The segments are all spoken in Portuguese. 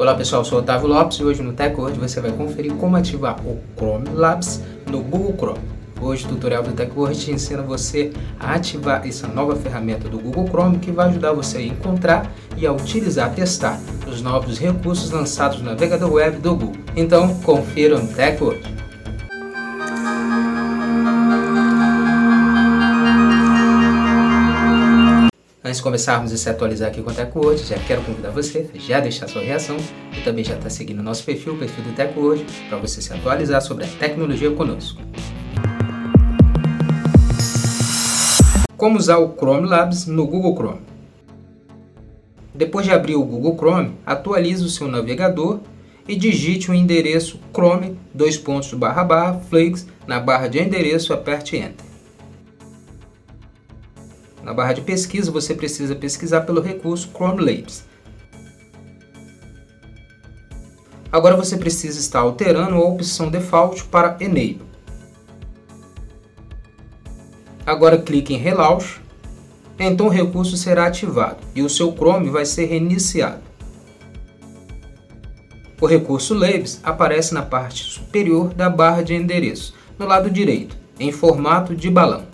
Olá pessoal, eu sou Otávio Lopes e hoje no TechWord você vai conferir como ativar o Chrome Labs no Google Chrome. Hoje o tutorial do TechWord te ensina você a ativar essa nova ferramenta do Google Chrome que vai ajudar você a encontrar e a utilizar, testar os novos recursos lançados no navegador web do Google. Então confira no TechWord. Antes de começarmos a se atualizar aqui com o TechWord, já quero convidar você a já deixar sua reação e também já está seguindo o nosso perfil, o perfil do TechWord, para você se atualizar sobre a tecnologia conosco. Como usar o Chrome Labs no Google Chrome? Depois de abrir o Google Chrome, atualize o seu navegador e digite o endereço chrome dois pontos barra flakes na barra de endereço aperte enter. Na barra de pesquisa, você precisa pesquisar pelo recurso Chrome Labs. Agora você precisa estar alterando a opção Default para Enable. Agora clique em Relaunch, então o recurso será ativado e o seu Chrome vai ser reiniciado. O recurso Labs aparece na parte superior da barra de endereço, no lado direito, em formato de balão.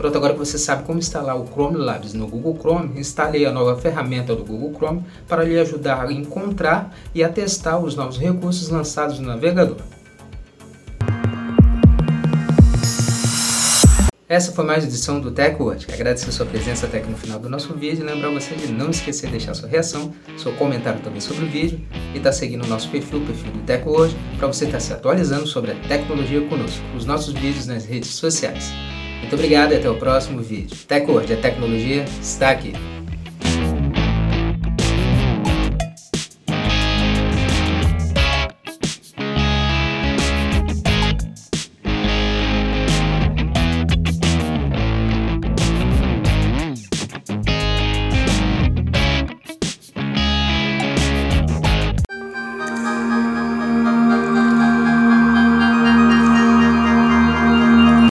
Pronto, agora que você sabe como instalar o Chrome Labs no Google Chrome, instalei a nova ferramenta do Google Chrome para lhe ajudar a encontrar e a testar os novos recursos lançados no navegador. Essa foi mais uma edição do TechWord. Agradeço a sua presença até aqui no final do nosso vídeo e lembrar você de não esquecer de deixar sua reação, seu comentário também sobre o vídeo e estar tá seguindo o nosso perfil, o perfil do TechWord, para você estar tá se atualizando sobre a tecnologia conosco, os nossos vídeos nas redes sociais. Muito obrigado e até o próximo vídeo. TechWord, a tecnologia está aqui.